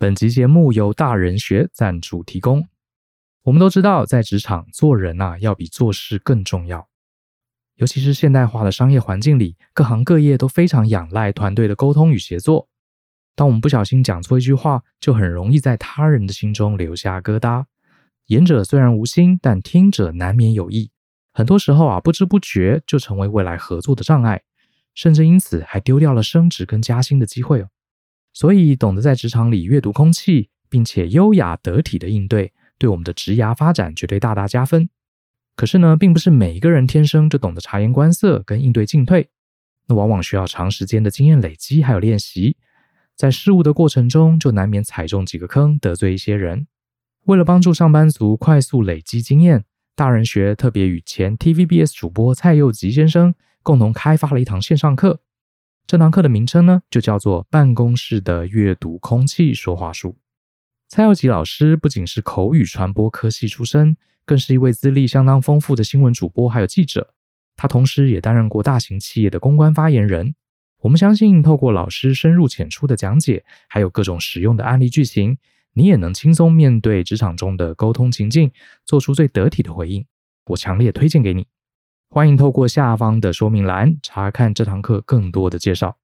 本集节目由大人学赞助提供。我们都知道，在职场做人呐、啊，要比做事更重要。尤其是现代化的商业环境里，各行各业都非常仰赖团队的沟通与协作。当我们不小心讲错一句话，就很容易在他人的心中留下疙瘩。言者虽然无心，但听者难免有意。很多时候啊，不知不觉就成为未来合作的障碍，甚至因此还丢掉了升职跟加薪的机会哦。所以，懂得在职场里阅读空气，并且优雅得体的应对，对我们的职涯发展绝对大大加分。可是呢，并不是每一个人天生就懂得察言观色跟应对进退，那往往需要长时间的经验累积还有练习，在事物的过程中，就难免踩中几个坑，得罪一些人。为了帮助上班族快速累积经验，大人学特别与前 TVBS 主播蔡佑吉先生共同开发了一堂线上课。这堂课的名称呢，就叫做《办公室的阅读空气说话术》。蔡耀吉老师不仅是口语传播科系出身，更是一位资历相当丰富的新闻主播，还有记者。他同时也担任过大型企业的公关发言人。我们相信，透过老师深入浅出的讲解，还有各种实用的案例剧情，你也能轻松面对职场中的沟通情境，做出最得体的回应。我强烈推荐给你。欢迎透过下方的说明栏查看这堂课更多的介绍。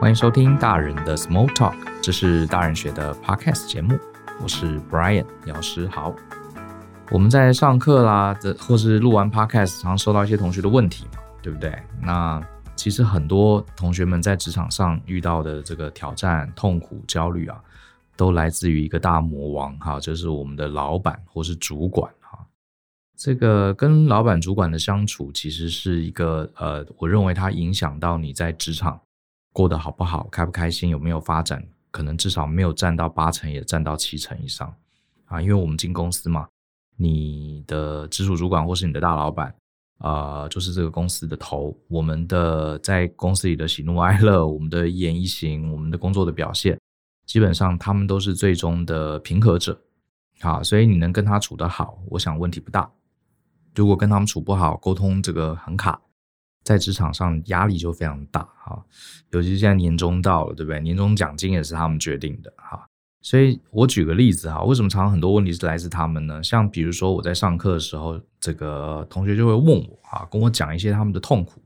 欢迎收听大人的 Small Talk，这是大人学的 Podcast 节目，我是 Brian 姚诗豪。我们在上课啦的，或是录完 Podcast，常收到一些同学的问题嘛，对不对？那其实很多同学们在职场上遇到的这个挑战、痛苦、焦虑啊。都来自于一个大魔王哈，就是我们的老板或是主管哈。这个跟老板主管的相处，其实是一个呃，我认为它影响到你在职场过得好不好、开不开心、有没有发展，可能至少没有占到八成，也占到七成以上啊。因为我们进公司嘛，你的直属主管或是你的大老板啊、就是这个公司的头。我们的在公司里的喜怒哀乐，我们的一言一行，我们的工作的表现。基本上他们都是最终的平和者，好，所以你能跟他处得好，我想问题不大。如果跟他们处不好，沟通这个很卡，在职场上压力就非常大哈。尤其现在年终到了，对不对？年终奖金也是他们决定的哈。所以我举个例子哈，为什么常常很多问题是来自他们呢？像比如说我在上课的时候，这个同学就会问我啊，跟我讲一些他们的痛苦。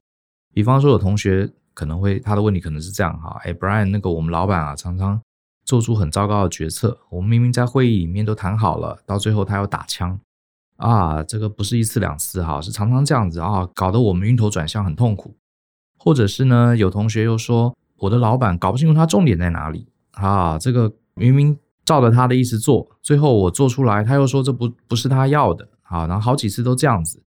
比方说有同学可能会他的问题可能是这样哈，哎，Brian，那个我们老板啊，常常。做出很糟糕的决策，我们明明在会议里面都谈好了，到最后他又打枪啊！这个不是一次两次哈，是常常这样子啊，搞得我们晕头转向，很痛苦。或者是呢，有同学又说，我的老板搞不清楚他重点在哪里啊，这个明明照着他的意思做，最后我做出来，他又说这不不是他要的啊，然后好几次都这样子，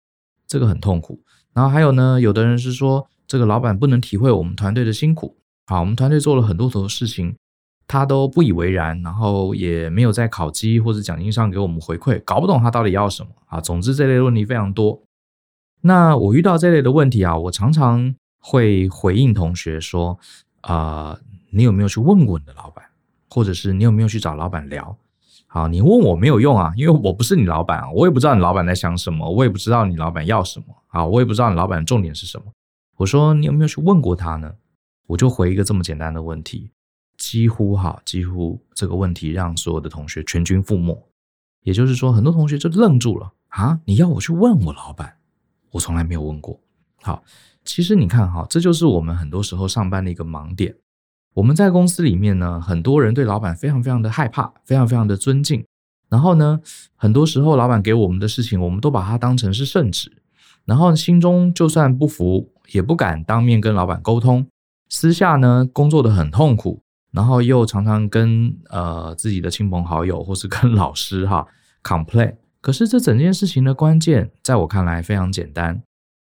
这个很痛苦。然后还有呢，有的人是说，这个老板不能体会我们团队的辛苦，好，我们团队做了很多很多事情。他都不以为然，然后也没有在考绩或者奖金上给我们回馈，搞不懂他到底要什么啊。总之这类问题非常多。那我遇到这类的问题啊，我常常会回应同学说：啊、你有没有去问过你的老板，或者是你有没有去找老板聊？好，你问我没有用啊，因为我不是你老板啊，我也不知道你老板在想什么，我也不知道你老板要什么啊，我也不知道你老板的重点是什么。我说你有没有去问过他呢？我就回一个这么简单的问题。几乎哈，几乎这个问题让所有的同学全军覆没。也就是说，很多同学就愣住了啊！你要我去问我老板，我从来没有问过。好，其实你看哈，这就是我们很多时候上班的一个盲点。我们在公司里面呢，很多人对老板非常非常的害怕，非常非常的尊敬。然后呢，很多时候老板给我们的事情，我们都把它当成是圣旨。然后心中就算不服，也不敢当面跟老板沟通。私下呢，工作得很痛苦。然后又常常跟呃自己的亲朋好友或是跟老师哈 complain，可是这整件事情的关键，在我看来非常简单，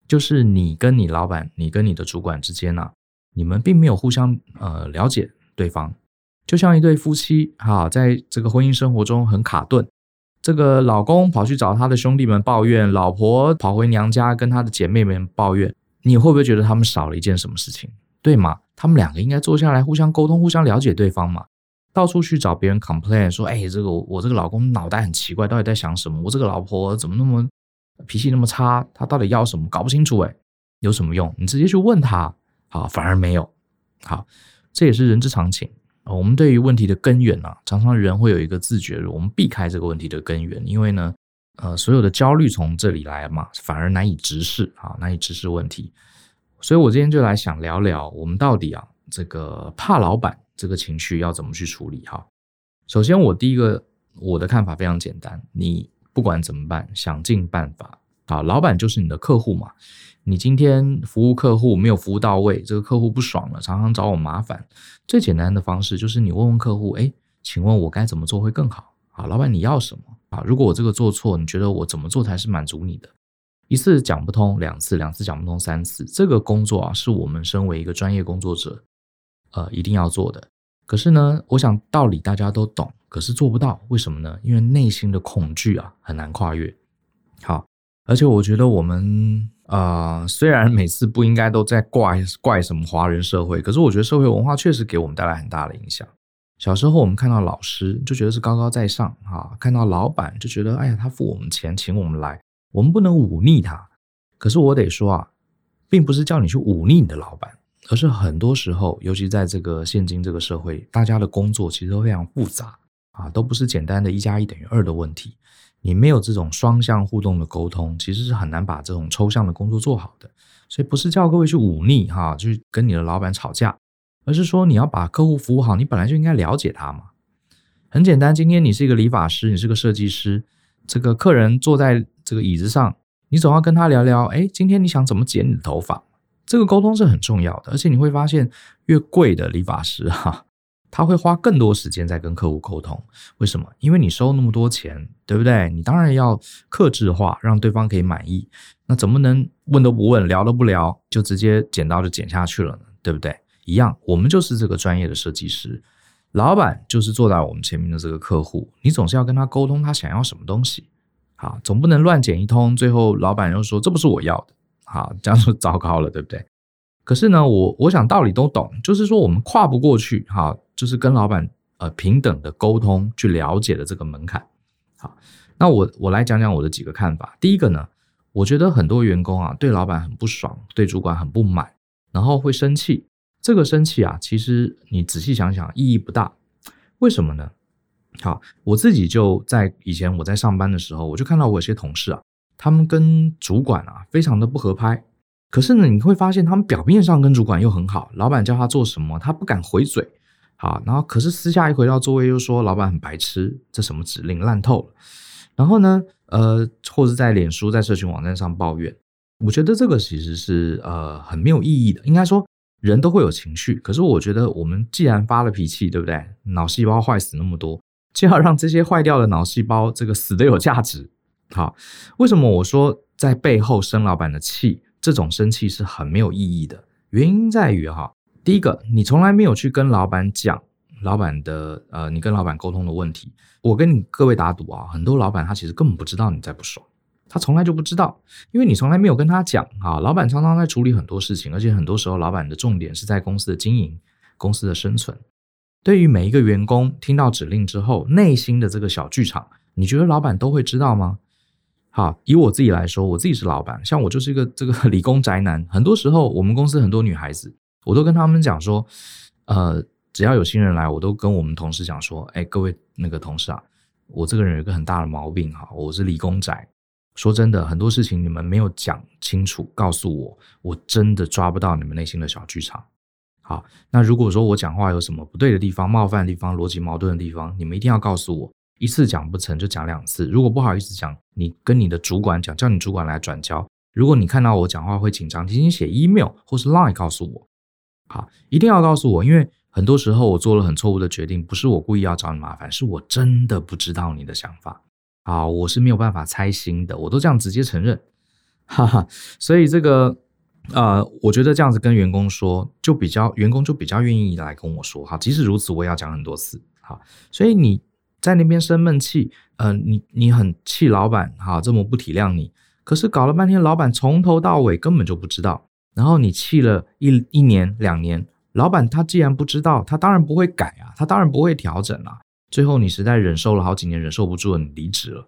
就是你跟你老板，你跟你的主管之间呢、你们并没有互相呃了解对方，就像一对夫妻哈，在这个婚姻生活中很卡顿，这个老公跑去找他的兄弟们抱怨，老婆跑回娘家跟他的姐妹们抱怨，你会不会觉得他们少了一件什么事情？对吗？他们两个应该坐下来互相沟通，互相了解对方嘛。到处去找别人 complain 说：“哎，这个我这个老公脑袋很奇怪，到底在想什么？我这个老婆怎么那么脾气那么差？她到底要什么？搞不清楚哎。”有什么用？你直接去问他，好，反而没有。好，这也是人之常情。我们对于问题的根源啊，常常人会有一个自觉，我们避开这个问题的根源，因为呢，呃，所有的焦虑从这里来嘛，反而难以直视啊，难以直视问题。所以我今天就来想聊聊，我们到底啊，这个怕老板这个情绪要怎么去处理哈？首先，我第一个我的看法非常简单，你不管怎么办，想尽办法。啊，老板就是你的客户嘛。你今天服务客户没有服务到位，这个客户不爽了，常常找我麻烦。最简单的方式就是你问问客户，哎，请问我该怎么做会更好？啊，老板你要什么？啊，如果我这个做错，你觉得我怎么做才是满足你的？一次讲不通，两次，两次讲不通，三次，这个工作啊，是我们身为一个专业工作者，呃，一定要做的。可是呢，我想道理大家都懂，可是做不到，为什么呢？因为内心的恐惧啊，很难跨越。好。而且我觉得我们啊、虽然每次不应该都在怪怪什么华人社会，可是我觉得社会文化确实给我们带来很大的影响。小时候我们看到老师就觉得是高高在上啊，看到老板就觉得哎呀，他付我们钱请我们来，我们不能忤逆他。可是我得说啊，并不是叫你去忤逆你的老板，而是很多时候，尤其在这个现今这个社会，大家的工作其实都非常复杂啊，都不是简单的一加一等于二的问题。你没有这种双向互动的沟通，其实是很难把这种抽象的工作做好的。所以不是叫各位去忤逆哈，去跟你的老板吵架，而是说你要把客户服务好，你本来就应该了解他嘛。很简单，今天你是一个理发师，你是个设计师，这个客人坐在这个椅子上，你总要跟他聊聊，哎，今天你想怎么剪你的头发？这个沟通是很重要的，而且你会发现，越贵的理发师哈。他会花更多时间在跟客户沟通，为什么？因为你收那么多钱，对不对？你当然要克制化，让对方可以满意。那怎么能问都不问，聊都不聊，就直接剪刀就剪下去了呢？对不对？一样，我们就是这个专业的设计师，老板就是坐在我们前面的这个客户，你总是要跟他沟通，他想要什么东西，好，总不能乱剪一通，最后老板又说这不是我要的，好，这样就糟糕了，对不对？可是呢，我我想道理都懂，就是说我们跨不过去，哈。就是跟老板呃平等的沟通，去了解的这个门槛。好，那我我来讲讲我的几个看法。第一个呢，我觉得很多员工啊对老板很不爽，对主管很不满，然后会生气。这个生气啊，其实你仔细想想意义不大。为什么呢？好，我自己就在以前我在上班的时候，我就看到我有些同事啊，他们跟主管啊非常的不合拍。可是呢，你会发现他们表面上跟主管又很好，老板叫他做什么，他不敢回嘴。好，然后可是私下一回到座位又说老板很白痴，这什么指令烂透了。然后呢，呃，或者在脸书、在社群网站上抱怨，我觉得这个其实是呃很没有意义的。应该说人都会有情绪，可是我觉得我们既然发了脾气，对不对？脑细胞坏死那么多，就要让这些坏掉的脑细胞这个死得有价值。好，为什么我说在背后生老板的气，这种生气是很没有意义的？原因在于哈。第一个，你从来没有去跟老板讲老板的呃，你跟老板沟通的问题。我跟你各位打赌啊，很多老板他其实根本不知道你在不爽，他从来就不知道，因为你从来没有跟他讲啊。老板常常在处理很多事情，而且很多时候老板的重点是在公司的经营、公司的生存。对于每一个员工听到指令之后，内心的这个小剧场，你觉得老板都会知道吗？好，以我自己来说，我自己是老板，像我就是一个 这个理工宅男，很多时候我们公司很多女孩子。我都跟他们讲说，呃，只要有新人来，我都跟我们同事讲说，哎，各位那个同事啊，我这个人有一个很大的毛病哈，我是理工宅。说真的，很多事情你们没有讲清楚，告诉我，我真的抓不到你们内心的小剧场。好，那如果说我讲话有什么不对的地方、冒犯的地方、逻辑矛盾的地方，你们一定要告诉我，一次讲不成就讲两次。如果不好意思讲，你跟你的主管讲，叫你主管来转交。如果你看到我讲话会紧张，请你写 email 或是 line 告诉我。好，一定要告诉我，因为很多时候我做了很错误的决定，不是我故意要找你麻烦，是我真的不知道你的想法。好，我是没有办法猜心的，我都这样直接承认，哈哈。所以这个，呃，我觉得这样子跟员工说，就比较员工就比较愿意来跟我说。哈，即使如此，我也要讲很多次。哈，所以你在那边生闷气，呃，你你很气老板，哈，这么不体谅你，可是搞了半天，老板从头到尾根本就不知道。然后你气了一一年两年，老板他既然不知道，他当然不会改啊，他当然不会调整啊。最后你实在忍受了好几年，忍受不住了，你离职了。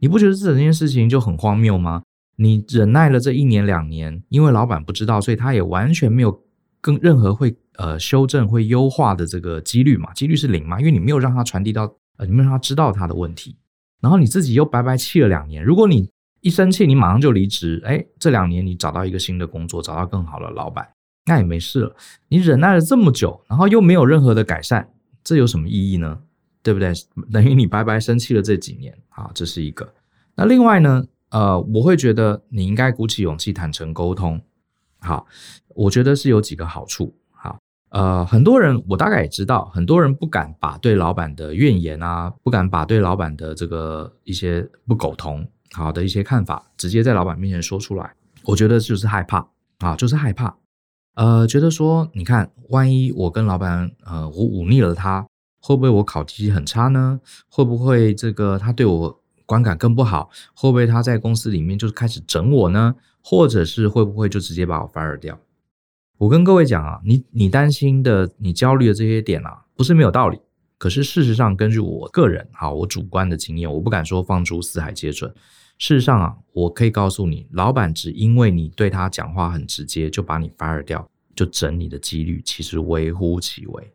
你不觉得这整件事情就很荒谬吗？你忍耐了这一年两年，因为老板不知道，所以他也完全没有跟任何会呃修正、会优化的这个几率嘛，几率是零嘛，因为你没有让他传递到呃，你没有让他知道他的问题，然后你自己又白白气了两年。如果你一生气，你马上就离职，哎，这两年你找到一个新的工作，找到更好的老板，那也没事了。你忍耐了这么久，然后又没有任何的改善，这有什么意义呢？对不对？等于你白白生气了这几年啊，这是一个。那另外呢？呃，我会觉得你应该鼓起勇气坦诚沟通。好，我觉得是有几个好处。好，呃，很多人我大概也知道，很多人不敢把对老板的怨言啊，不敢把对老板的这个一些不苟同好的一些看法，直接在老板面前说出来。我觉得就是害怕啊，就是害怕。呃，觉得说，你看，万一我跟老板呃，我忤逆了他，会不会我考绩很差呢？会不会这个他对我？观感更不好，会不会他在公司里面就是开始整我呢？或者是会不会就直接把我 fire 掉？我跟各位讲啊，你你担心的、你焦虑的这些点啊，不是没有道理。可是事实上，根据我个人哈，我主观的经验，我不敢说放诸四海皆准。事实上啊，我可以告诉你，老板只因为你对他讲话很直接，就把你 fire 掉，就整你的几率其实微乎其微，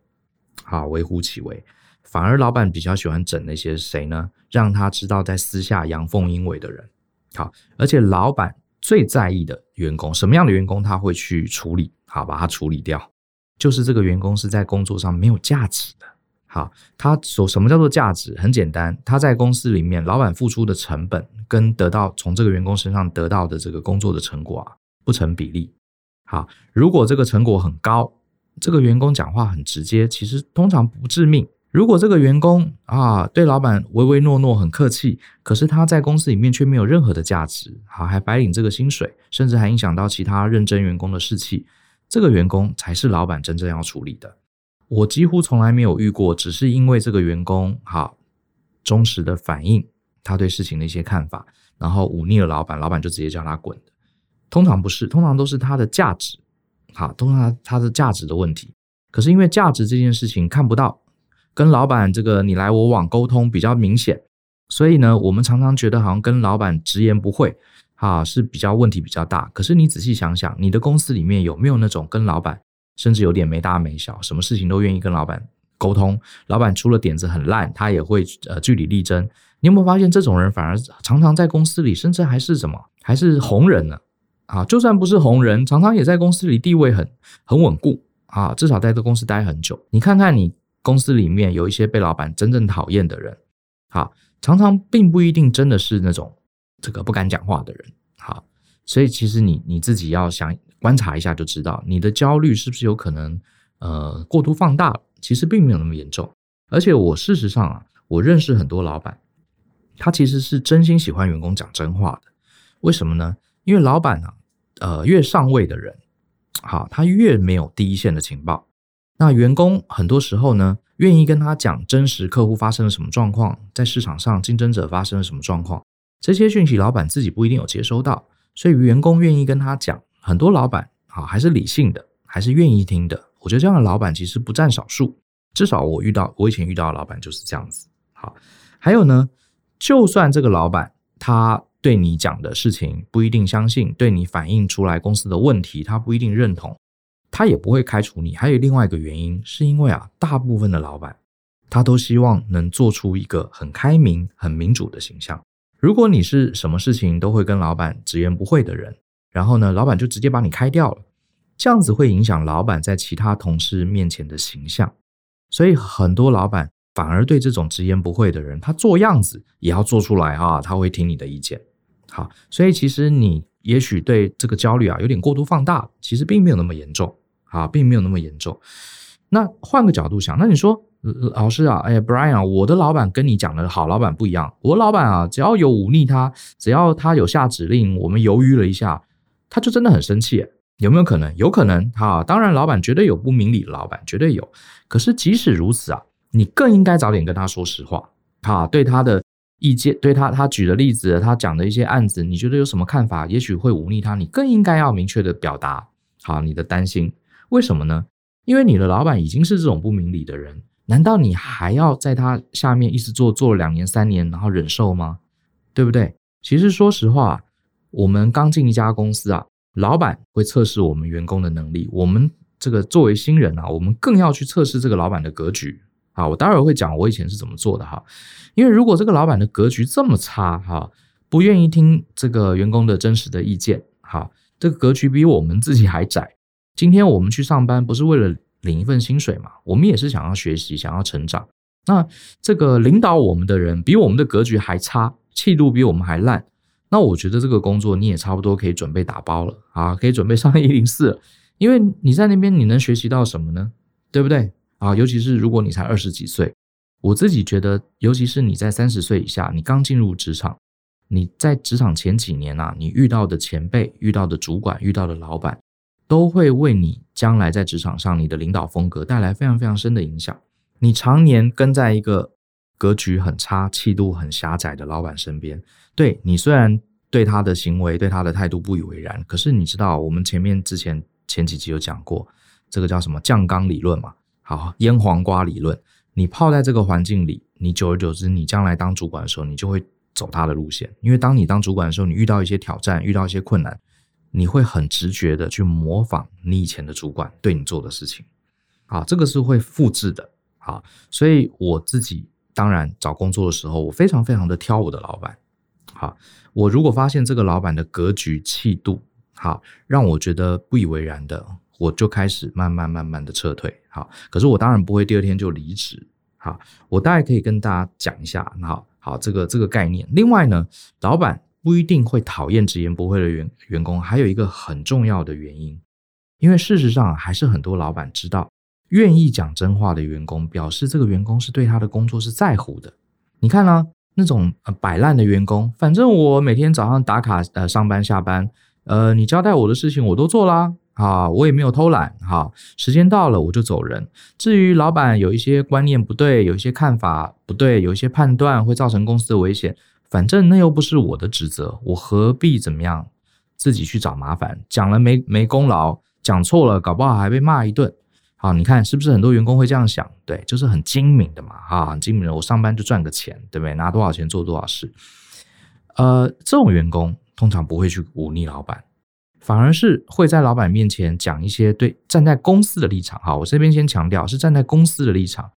好，微乎其微。反而老板比较喜欢整那些谁呢？让他知道在私下阳奉阴违的人。好，而且老板最在意的员工，什么样的员工他会去处理？好，把他处理掉，就是这个员工是在工作上没有价值的。好，他所什么叫做价值？很简单，他在公司里面，老板付出的成本跟得到从这个员工身上得到的这个工作的成果啊，不成比例。好，如果这个成果很高，这个员工讲话很直接，其实通常不致命。如果这个员工啊，对老板唯唯诺诺很客气，可是他在公司里面却没有任何的价值，好，还白领这个薪水，甚至还影响到其他认真员工的士气，这个员工才是老板真正要处理的。我几乎从来没有遇过，只是因为这个员工好忠实的反映他对事情的一些看法，然后忤逆了老板，老板就直接叫他滚的。通常不是，通常都是他的价值，好，通常他他的价值的问题。可是因为价值这件事情看不到。跟老板这个你来我往沟通比较明显，所以呢，我们常常觉得好像跟老板直言不讳，啊，是比较问题比较大。可是你仔细想想，你的公司里面有没有那种跟老板甚至有点没大没小，什么事情都愿意跟老板沟通？老板出了点子很烂，他也会呃据理力争。你有没有发现这种人反而常常在公司里，甚至还是什么，还是红人呢？啊，就算不是红人，常常也在公司里地位很很稳固啊，至少在这公司待很久。你看看你。公司里面有一些被老板真正讨厌的人，好，常常并不一定真的是那种这个不敢讲话的人，好，所以其实你你自己要想观察一下就知道，你的焦虑是不是有可能呃过度放大了？其实并没有那么严重，而且我事实上啊，我认识很多老板，他其实是真心喜欢员工讲真话的，为什么呢？因为老板啊，呃，越上位的人，好，他越没有第一线的情报。那员工很多时候呢，愿意跟他讲真实客户发生了什么状况，在市场上竞争者发生了什么状况，这些讯息老板自己不一定有接收到，所以员工愿意跟他讲。很多老板啊，还是理性的，还是愿意听的。我觉得这样的老板其实不占少数，至少我遇到，我以前遇到的老板就是这样子。好，还有呢，就算这个老板他对你讲的事情不一定相信，对你反映出来公司的问题，他不一定认同。他也不会开除你。还有另外一个原因，是因为啊，大部分的老板他都希望能做出一个很开明、很民主的形象。如果你是什么事情都会跟老板直言不讳的人，然后呢，老板就直接把你开掉了，这样子会影响老板在其他同事面前的形象。所以很多老板反而对这种直言不讳的人，他做样子也要做出来啊，他会听你的意见。好，所以其实你也许对这个焦虑啊有点过度放大，其实并没有那么严重。啊，并没有那么严重。那换个角度想，那你说，老师啊，哎，Brian，我的老板跟你讲的好老板不一样。我老板啊，只要有忤逆他，只要他有下指令，我们犹豫了一下，他就真的很生气。有没有可能？有可能。哈，当然，老板绝对有不明理的老板，绝对有。可是即使如此啊，你更应该早点跟他说实话。哈，对他的意见，对他他举的例子，他讲的一些案子，你觉得有什么看法？也许会忤逆他，你更应该要明确的表达好你的担心。为什么呢？因为你的老板已经是这种不明理的人，难道你还要在他下面一直做做了两年三年，然后忍受吗？对不对？其实说实话，我们刚进一家公司啊，老板会测试我们员工的能力，我们这个作为新人啊，我们更要去测试这个老板的格局啊。我待会儿会讲我以前是怎么做的哈，因为如果这个老板的格局这么差哈，不愿意听这个员工的真实的意见哈，这个格局比我们自己还窄。今天我们去上班不是为了领一份薪水嘛？我们也是想要学习，想要成长。那这个领导我们的人比我们的格局还差，气度比我们还烂。那我觉得这个工作你也差不多可以准备打包了啊，可以准备上一零四了，因为你在那边你能学习到什么呢？对不对啊？尤其是如果你才二十几岁，我自己觉得，尤其是你在三十岁以下，你刚进入职场，你在职场前几年啊，你遇到的前辈、遇到的主管、遇到的老板，都会为你将来在职场上你的领导风格带来非常非常深的影响。你常年跟在一个格局很差、气度很狭窄的老板身边。对，你虽然对他的行为、对他的态度不以为然，可是你知道，我们前面之前前几集有讲过，这个叫什么酱缸理论嘛？好，腌黄瓜理论。你泡在这个环境里，你久而久之，你将来当主管的时候，你就会走他的路线。因为当你当主管的时候，你遇到一些挑战，遇到一些困难，你会很直觉的去模仿你以前的主管对你做的事情。啊，这个是会复制的。好，所以我自己当然找工作的时候，我非常非常的挑我的老板。好，我如果发现这个老板的格局气度好，让我觉得不以为然的，我就开始慢慢慢慢的撤退。好，可是我当然不会第二天就离职。好，我大概可以跟大家讲一下。好，好，这个这个概念。另外呢，老板不一定会讨厌直言不讳的员员工，还有一个很重要的原因，因为事实上还是很多老板知道，愿意讲真话的员工，表示这个员工是对他的工作是在乎的。你看呢、那种摆烂的员工，反正我每天早上打卡呃上班下班，呃你交代我的事情我都做啦，啊我也没有偷懒哈，时间到了我就走人。至于老板有一些观念不对，有一些看法不对，有一些判断会造成公司的危险，反正那又不是我的职责，我何必怎么样自己去找麻烦？讲了没没功劳，讲错了搞不好还被骂一顿。好，你看是不是很多员工会这样想？对，就是很精明的嘛，哈，很精明的。我上班就赚个钱，对不对？拿多少钱做多少事。呃，这种员工通常不会去忤逆老板，反而是会在老板面前讲一些对站在公司的立场。哈，我这边先强调是站在公司的立场，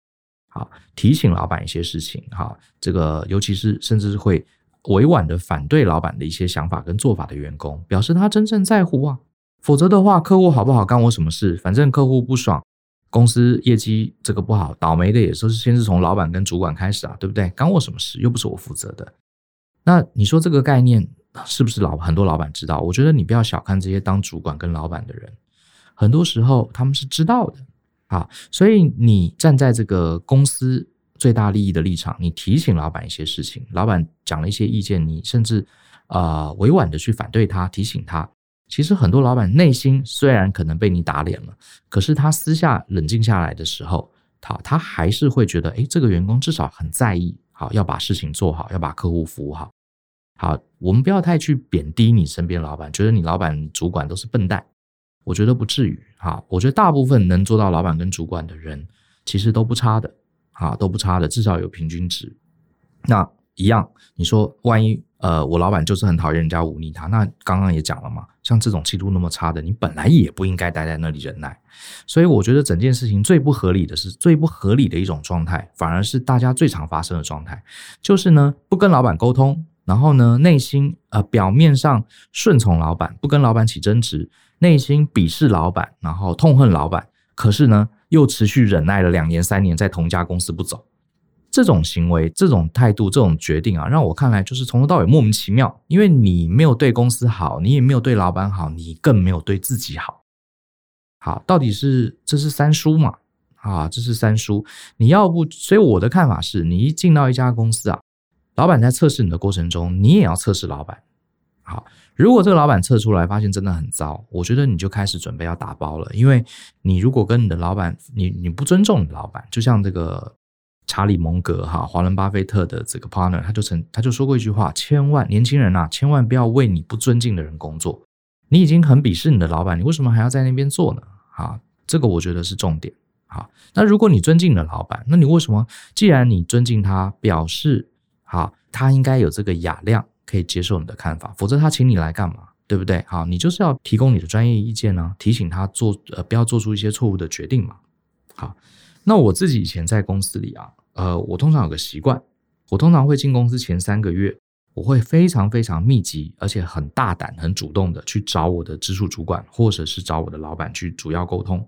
好，提醒老板一些事情。哈，这个尤其是甚至是会委婉的反对老板的一些想法跟做法的员工，表示他真正在乎啊。否则的话，客户好不好干我什么事？反正客户不爽。公司业绩这个不好，倒霉的也都是先是从老板跟主管开始啊，对不对？干我什么事？又不是我负责的。那你说这个概念是不是老很多老板知道？我觉得你不要小看这些当主管跟老板的人，很多时候他们是知道的啊。所以你站在这个公司最大利益的立场，你提醒老板一些事情，老板讲了一些意见，你甚至啊、委婉的去反对他，提醒他。其实很多老板内心虽然可能被你打脸了，可是他私下冷静下来的时候，他他还是会觉得，诶，这个员工至少很在意，好，要把事情做好，要把客户服务好。好，我们不要太去贬低你身边老板，觉得你老板、主管都是笨蛋，我觉得不至于。哈，我觉得大部分能做到老板跟主管的人，其实都不差的，啊，都不差的，至少有平均值。那一样，你说万一？呃，我老板就是很讨厌人家忤逆他。那刚刚也讲了嘛，像这种气度那么差的，你本来也不应该待在那里忍耐。所以我觉得整件事情最不合理的是，最不合理的一种状态，反而是大家最常发生的状态，就是呢，不跟老板沟通，然后呢，内心呃表面上顺从老板，不跟老板起争执，内心鄙视老板，然后痛恨老板，可是呢，又持续忍耐了两年三年，在同家公司不走。这种行为、这种态度、这种决定啊，让我看来就是从头到尾莫名其妙。因为你没有对公司好，你也没有对老板好，你更没有对自己好。好，到底是这是三叔嘛？啊，这是三叔。你要不，所以我的看法是，你一进到一家公司啊，老板在测试你的过程中，你也要测试老板。好，如果这个老板测出来发现真的很糟，我觉得你就开始准备要打包了。因为你如果跟你的老板，你你不尊重你的老板，就像这个。查理蒙格哈，华伦巴菲特的这个 partner，他就曾他就说过一句话：千万年轻人呐、啊，千万不要为你不尊敬的人工作。你已经很鄙视你的老板，你为什么还要在那边做呢？啊，这个我觉得是重点。好，那如果你尊敬的老板，那你为什么？既然你尊敬他，表示好，他应该有这个雅量，可以接受你的看法，否则他请你来干嘛？对不对？好，你就是要提供你的专业意见呢、提醒他做呃不要做出一些错误的决定嘛。好，那我自己以前在公司里啊，呃，我通常有个习惯，我通常会进公司前三个月，我会非常非常密集，而且很大胆、很主动的去找我的直属主管，或者是找我的老板去主要沟通。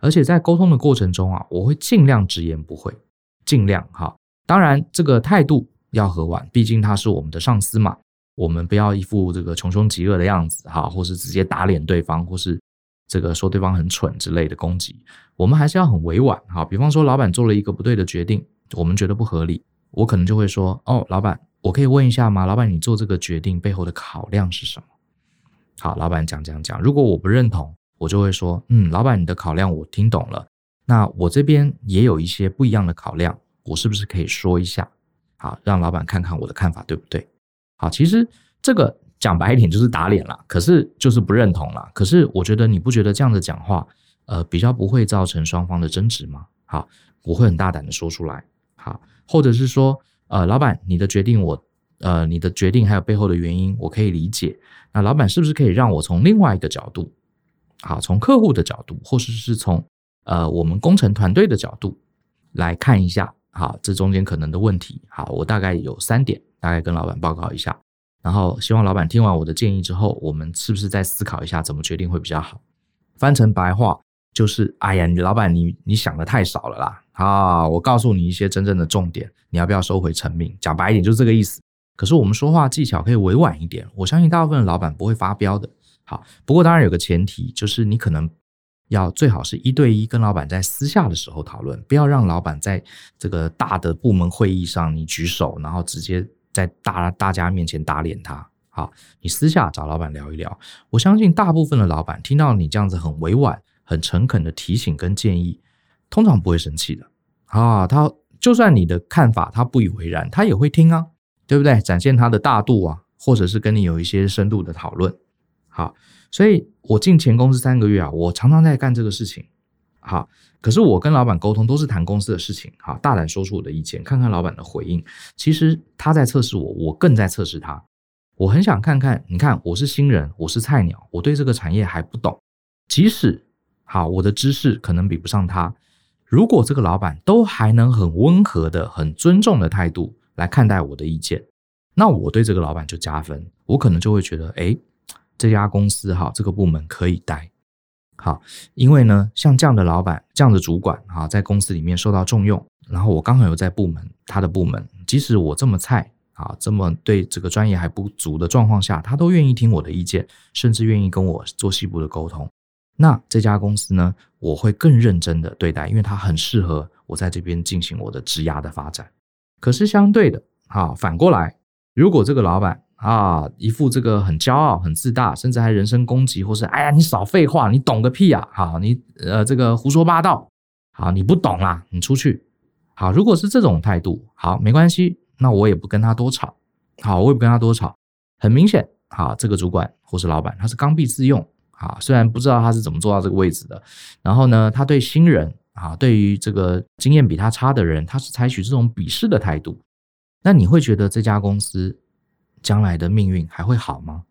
而且在沟通的过程中啊，我会尽量直言不讳，尽量哈。当然，这个态度要和婉，毕竟他是我们的上司嘛。我们不要一副这个穷凶极恶的样子哈，或是直接打脸对方，或是这个说对方很蠢之类的攻击。我们还是要很委婉哈。比方说，老板做了一个不对的决定，我们觉得不合理，我可能就会说：“哦，老板，我可以问一下吗？老板，你做这个决定背后的考量是什么？”好，老板讲讲讲。如果我不认同，我就会说，嗯，老板，你的考量我听懂了。那我这边也有一些不一样的考量，我是不是可以说一下？好，让老板看看我的看法对不对？好，其实这个讲白一点就是打脸了，可是就是不认同了。可是我觉得你不觉得这样的讲话，呃，比较不会造成双方的争执吗？好，我会很大胆的说出来。好，或者是说，呃，老板，你的决定我，呃，你的决定还有背后的原因，我可以理解。那老板是不是可以让我从另外一个角度？好，从客户的角度，或者是从呃我们工程团队的角度来看一下，好，这中间可能的问题。好，我大概有三点，大概跟老板报告一下，然后希望老板听完我的建议之后，我们是不是再思考一下怎么决定会比较好？翻成白话就是，哎呀，你老板你你想的太少了啦！啊，我告诉你一些真正的重点，你要不要收回成命？讲白一点就是这个意思。可是我们说话技巧可以委婉一点，我相信大部分的老板不会发飙的。好，不过当然有个前提，就是你可能要最好是一对一跟老板在私下的时候讨论，不要让老板在这个大的部门会议上你举手，然后直接在大大家面前打脸他。好，你私下找老板聊一聊，我相信大部分的老板听到你这样子很委婉、很诚恳的提醒跟建议，通常不会生气的啊。他就算你的看法他不以为然，他也会听啊，对不对？展现他的大度啊，或者是跟你有一些深度的讨论。好，所以我进前公司三个月啊，我常常在干这个事情。好，可是我跟老板沟通都是谈公司的事情。好，大胆说出我的意见，看看老板的回应。其实他在测试我，我更在测试他。我很想看看，你看我是新人，我是菜鸟，我对这个产业还不懂。即使好，我的知识可能比不上他。如果这个老板都还能很温和的、很尊重的态度来看待我的意见，那我对这个老板就加分。我可能就会觉得，诶。这家公司哈，这个部门可以待好，因为呢，像这样的老板、这样的主管哈，在公司里面受到重用，然后我刚好有在部门，他的部门，即使我这么菜啊，这么对这个专业还不足的状况下，他都愿意听我的意见，甚至愿意跟我做细部的沟通。那这家公司呢，我会更认真的对待，因为它很适合我在这边进行我的职涯的发展。可是相对的，哈，反过来，如果这个老板，啊，一副这个很骄傲、很自大，甚至还人身攻击，或是哎呀，你少废话，你懂个屁啊！好，你呃这个胡说八道，好，你不懂啦，你出去。好，如果是这种态度，好，没关系，那我也不跟他多吵。好，我也不跟他多吵。很明显，好，这个主管或是老板，他是刚愎自用。好，虽然不知道他是怎么做到这个位置的，然后呢，他对新人啊，对于这个经验比他差的人，他是采取这种鄙视的态度。那你会觉得这家公司？将来的命运还会好吗？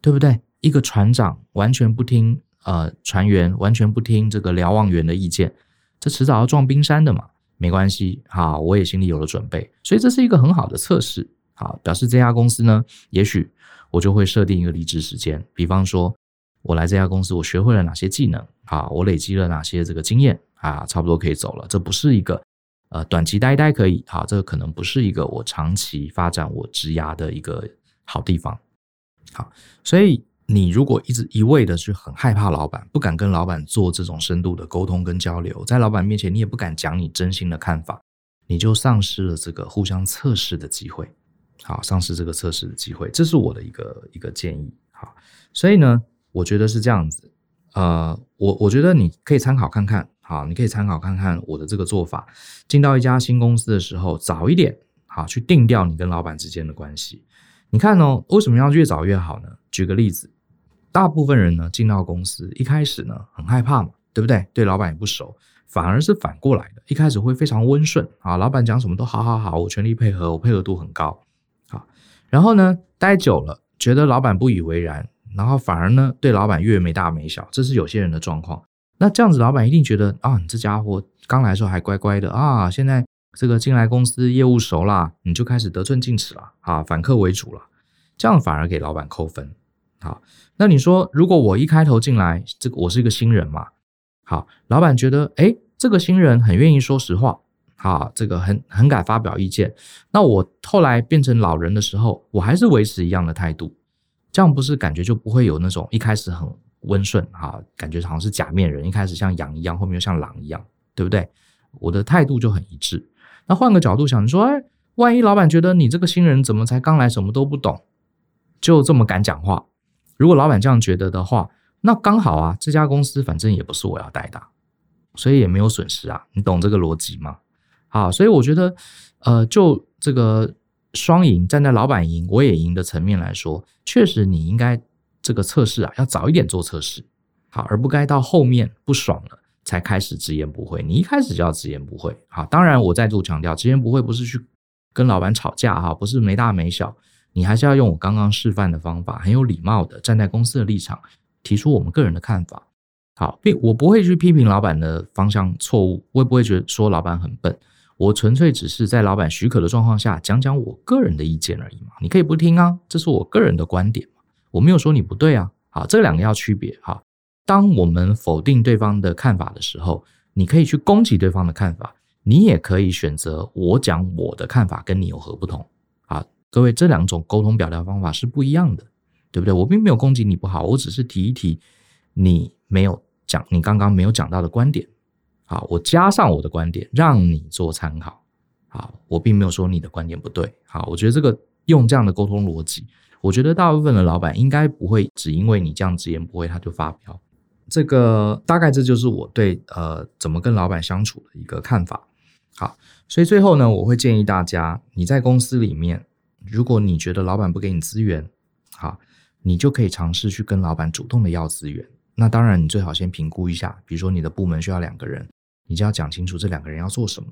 对不对？一个船长完全不听呃船员，完全不听这个瞭望员的意见，这迟早要撞冰山的嘛。没关系，好，我也心里有了准备，所以这是一个很好的测试。好，表示这家公司呢，也许我就会设定一个离职时间，比方说，我来这家公司，我学会了哪些技能，好，我累积了哪些这个经验啊，差不多可以走了。这不是一个。呃，短期待一待可以，好，这个可能不是一个我长期发展我职涯的一个好地方，好，所以你如果一直一味的去很害怕老板，不敢跟老板做这种深度的沟通跟交流，在老板面前你也不敢讲你真心的看法，你就丧失了这个互相测试的机会，好，丧失这个测试的机会，这是我的一个一个建议，好，所以呢，我觉得是这样子，呃，我我觉得你可以参考看看。好，你可以参考看看我的这个做法。进到一家新公司的时候，早一点好去定调你跟老板之间的关系。你看哦，为什么要越早越好呢？举个例子，大部分人呢进到公司一开始呢很害怕嘛，对不对？对老板也不熟，反而是反过来的，一开始会非常温顺啊，老板讲什么都好好好，我全力配合，我配合度很高。好，然后呢，待久了，觉得老板不以为然，然后反而呢，对老板越没大没小，这是有些人的状况。那这样子，老板一定觉得啊，你这家伙刚来的时候还乖乖的啊，现在这个进来公司业务熟啦，你就开始得寸进尺了啊，反客为主了，这样反而给老板扣分。好，那你说，如果我一开头进来，这个我是一个新人嘛？好，老板觉得，诶，这个新人很愿意说实话。好，这个很很敢发表意见。那我后来变成老人的时候，我还是维持一样的态度，这样不是感觉就不会有那种一开始很温顺哈，感觉好像是假面人，一开始像羊一样，后面又像狼一样，对不对？我的态度就很一致。那换个角度想，你说，哎，万一老板觉得你这个新人怎么才刚来，什么都不懂，就这么敢讲话？如果老板这样觉得的话，那刚好啊，这家公司反正也不是我要带的，所以也没有损失啊。你懂这个逻辑吗？好，所以我觉得，呃，就这个双赢，站在老板赢我也赢的层面来说，确实你应该这个测试啊，要早一点做测试，好，而不该到后面不爽了才开始直言不讳。你一开始就要直言不讳。好，当然我再度强调，直言不讳不是去跟老板吵架哈，不是没大没小，你还是要用我刚刚示范的方法，很有礼貌的站在公司的立场，提出我们个人的看法。好，并我不会去批评老板的方向错误，我也不会觉得说老板很笨。我纯粹只是在老板许可的状况下讲讲我个人的意见而已嘛，你可以不听啊，这是我个人的观点，我没有说你不对啊。好，这两个要区别哈。当我们否定对方的看法的时候，你可以去攻击对方的看法，你也可以选择我讲我的看法跟你有何不同啊？各位，这两种沟通表达方法是不一样的，对不对？我并没有攻击你不好，我只是提一提你没有讲，你刚刚没有讲到的观点。好，我加上我的观点，让你做参考。好，我并没有说你的观点不对。好，我觉得这个用这样的沟通逻辑，我觉得大部分的老板应该不会只因为你这样直言不讳他就发飙。这个大概这就是我对呃怎么跟老板相处的一个看法。好，所以最后呢，我会建议大家，你在公司里面，如果你觉得老板不给你资源，好，你就可以尝试去跟老板主动的要资源。那当然，你最好先评估一下，比如说你的部门需要两个人。你就要讲清楚这两个人要做什么。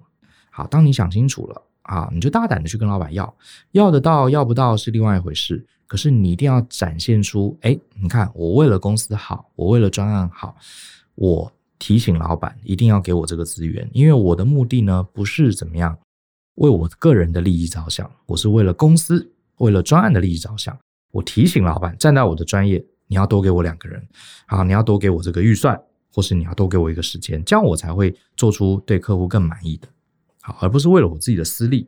好，当你想清楚了啊，你就大胆的去跟老板要，要得到要不到是另外一回事。可是你一定要展现出，哎，你看我为了公司好，我为了专案好，我提醒老板一定要给我这个资源，因为我的目的呢不是怎么样为我个人的利益着想，我是为了公司为了专案的利益着想。我提醒老板，站在我的专业，你要多给我两个人，好，你要多给我这个预算。或是你要多给我一个时间，这样我才会做出对客户更满意的，好，而不是为了我自己的私利。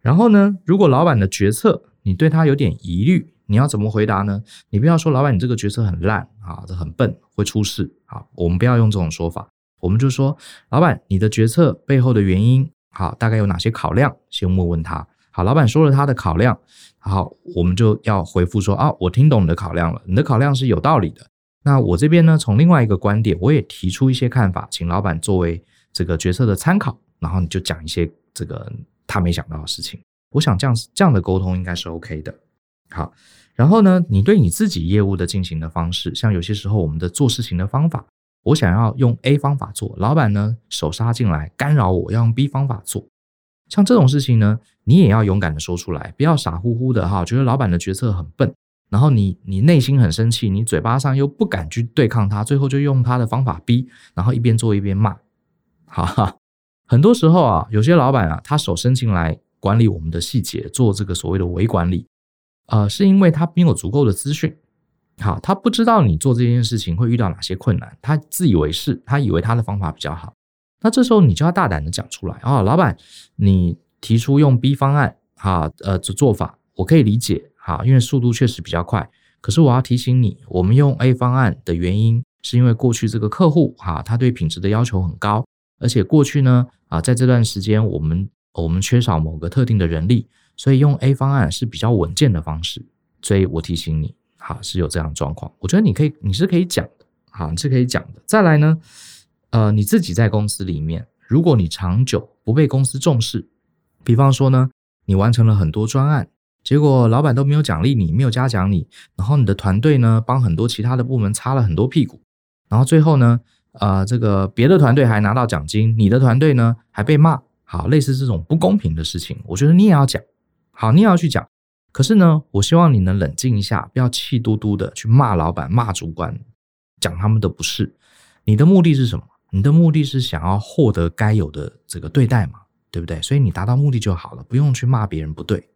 然后呢，如果老板的决策你对他有点疑虑，你要怎么回答呢？你不要说老板你这个决策很烂啊，这很笨，会出事啊。我们不要用这种说法，我们就说老板你的决策背后的原因，好，大概有哪些考量？先问问他。好，老板说了他的考量，好，我们就要回复说啊，我听懂你的考量了，你的考量是有道理的。那我这边呢，从另外一个观点，我也提出一些看法，请老板作为这个决策的参考，然后你就讲一些这个他没想到的事情。我想这样这样的沟通应该是 OK 的。好，然后呢，你对你自己业务的进行的方式，像有些时候我们的做事情的方法，我想要用 A 方法做，老板呢手杀进来干扰我要用 B 方法做，像这种事情呢，你也要勇敢的说出来，不要傻乎乎的哈，觉得老板的决策很笨。然后你你内心很生气，你嘴巴上又不敢去对抗他，最后就用他的方法逼，然后一边做一边骂，哈哈。很多时候啊，有些老板啊，他手伸进来管理我们的细节，做这个所谓的微管理，呃，是因为他没有足够的资讯，好，他不知道你做这件事情会遇到哪些困难，他自以为是，他以为他的方法比较好，那这时候你就要大胆的讲出来啊，老板，你提出用 B 方案，哈，呃，这做法我可以理解。好，因为速度确实比较快，可是我要提醒你，我们用 A 方案的原因，是因为过去这个客户哈，他对品质的要求很高，而且过去呢啊，在这段时间我们我们缺少某个特定的人力，所以用 A 方案是比较稳健的方式，所以我提醒你，哈，是有这样的状况，我觉得你可以，你是可以讲的，好，你是可以讲的。再来呢，呃，你自己在公司里面，如果你长久不被公司重视，比方说呢，你完成了很多专案。结果老板都没有奖励你，没有嘉奖你，然后你的团队呢，帮很多其他的部门擦了很多屁股，然后最后呢，呃，这个别的团队还拿到奖金，你的团队呢还被骂，好，类似这种不公平的事情，我觉得你也要讲，好，你也要去讲，可是呢，我希望你能冷静一下，不要气嘟嘟的去骂老板、骂主管，讲他们的不是。你的目的是什么？你的目的是想要获得该有的这个对待嘛，对不对？所以你达到目的就好了，不用去骂别人不对。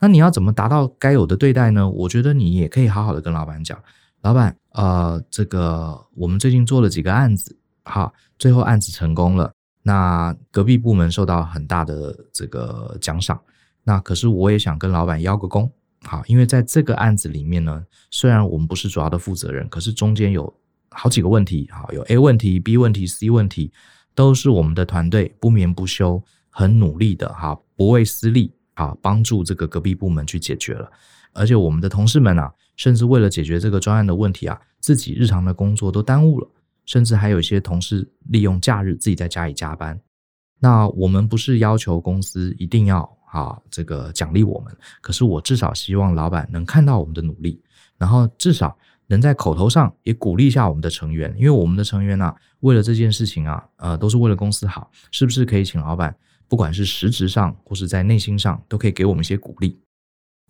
那你要怎么达到该有的对待呢？我觉得你也可以好好的跟老板讲，老板，呃，这个我们最近做了几个案子，哈，最后案子成功了，那隔壁部门受到很大的这个奖赏。那可是我也想跟老板邀个功，好，因为在这个案子里面呢，虽然我们不是主要的负责人，可是中间有好几个问题，好，有 A 问题、B 问题、C 问题，都是我们的团队不眠不休、很努力的，哈，不畏私利，啊，帮助这个隔壁部门去解决了。而且我们的同事们啊，甚至为了解决这个专案的问题啊，自己日常的工作都耽误了，甚至还有一些同事利用假日自己在家里加班。那我们不是要求公司一定要。啊，这个奖励我们，可是我至少希望老板能看到我们的努力，然后至少能在口头上也鼓励一下我们的成员，因为我们的成员啊，为了这件事情啊，呃，都是为了公司好，是不是可以请老板，不管是实质上或是在内心上，都可以给我们一些鼓励？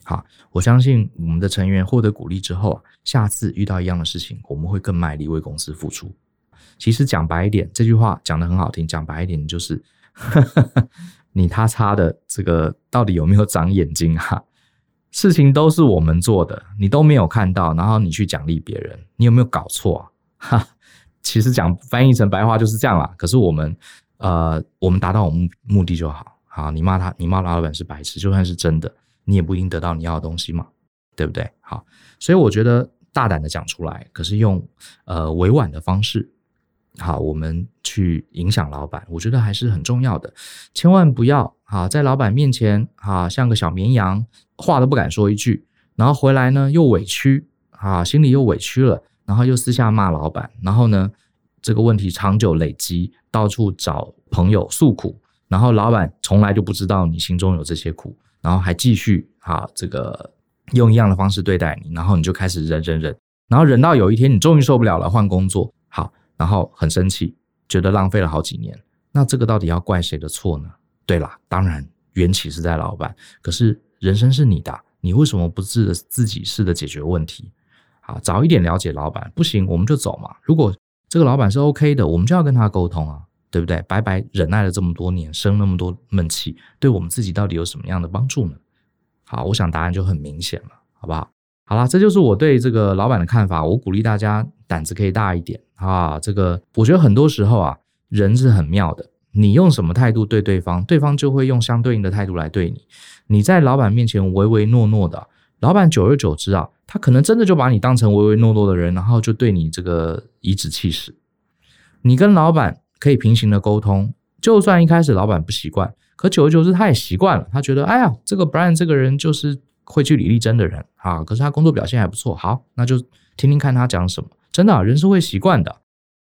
好，我相信我们的成员获得鼓励之后，下次遇到一样的事情，我们会更卖力为公司付出。其实讲白一点，这句话讲得很好听，讲白一点就是。你他擦的这个到底有没有长眼睛啊？事情都是我们做的，你都没有看到，然后你去奖励别人，你有没有搞错啊？哈，其实讲翻译成白话就是这样啦。可是我们呃，我们达到我们目的就好。好，你骂他，你骂老板是白痴，就算是真的，你也不一定得到你要的东西嘛，对不对？好，所以我觉得大胆的讲出来，可是用呃委婉的方式。好，我们去影响老板，我觉得还是很重要的。千万不要啊，在老板面前啊，像个小绵羊，话都不敢说一句，然后回来呢又委屈啊，心里又委屈了，然后又私下骂老板，然后呢这个问题长久累积，到处找朋友诉苦，然后老板从来就不知道你心中有这些苦，然后还继续啊这个用一样的方式对待你，然后你就开始忍忍忍，然后忍到有一天你终于受不了了，换工作，然后很生气，觉得浪费了好几年。那这个到底要怪谁的错呢？对啦，当然缘起是在老板。可是人生是你的，你为什么不自自己试着解决问题？好，早一点了解老板，不行我们就走嘛。如果这个老板是 OK 的，我们就要跟他沟通啊，对不对？白白忍耐了这么多年，生那么多闷气，对我们自己到底有什么样的帮助呢？好，我想答案就很明显了，好不好？好啦，这就是我对这个老板的看法。我鼓励大家胆子可以大一点啊。这个我觉得很多时候啊，人是很妙的。你用什么态度对对方，对方就会用相对应的态度来对你。你在老板面前唯唯诺诺的，老板久而久之啊，他可能真的就把你当成唯唯诺诺的人，然后就对你这个颐指气使。你跟老板可以平行的沟通，就算一开始老板不习惯，可久而久之他也习惯了。他觉得，哎呀，这个 Brian 这个人就是。会据理力争的人啊，可是他工作表现还不错，好，那就听听看他讲什么。真的，人是会习惯的，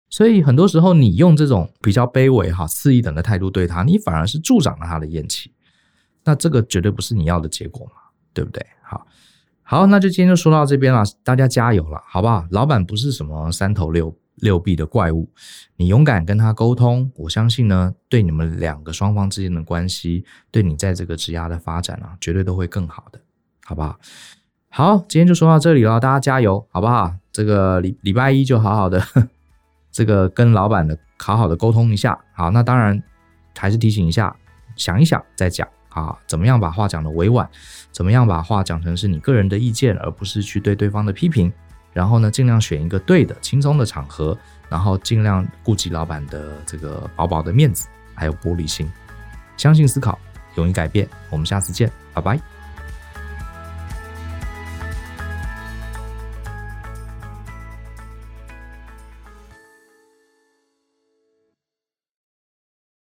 所以很多时候你用这种比较卑微哈、次一等的态度对他，你反而是助长了他的厌弃。那这个绝对不是你要的结果嘛，对不对？好，好，那就今天就说到这边了，大家加油了，好不好？老板不是什么三头六六臂的怪物，你勇敢跟他沟通，我相信呢，对你们两个双方之间的关系，对你在这个职涯的发展啊，绝对都会更好的。好不好？好，今天就说到这里了，大家加油，好不好？这个礼礼拜一就好好的，这个跟老板的好好的沟通一下。好，那当然还是提醒一下，想一想再讲啊，怎么样把话讲得委婉？怎么样把话讲成是你个人的意见，而不是去对对方的批评？然后呢，尽量选一个对的、轻松的场合，然后尽量顾及老板的这个薄薄的面子，还有玻璃心。相信思考，勇于改变。我们下次见，拜拜。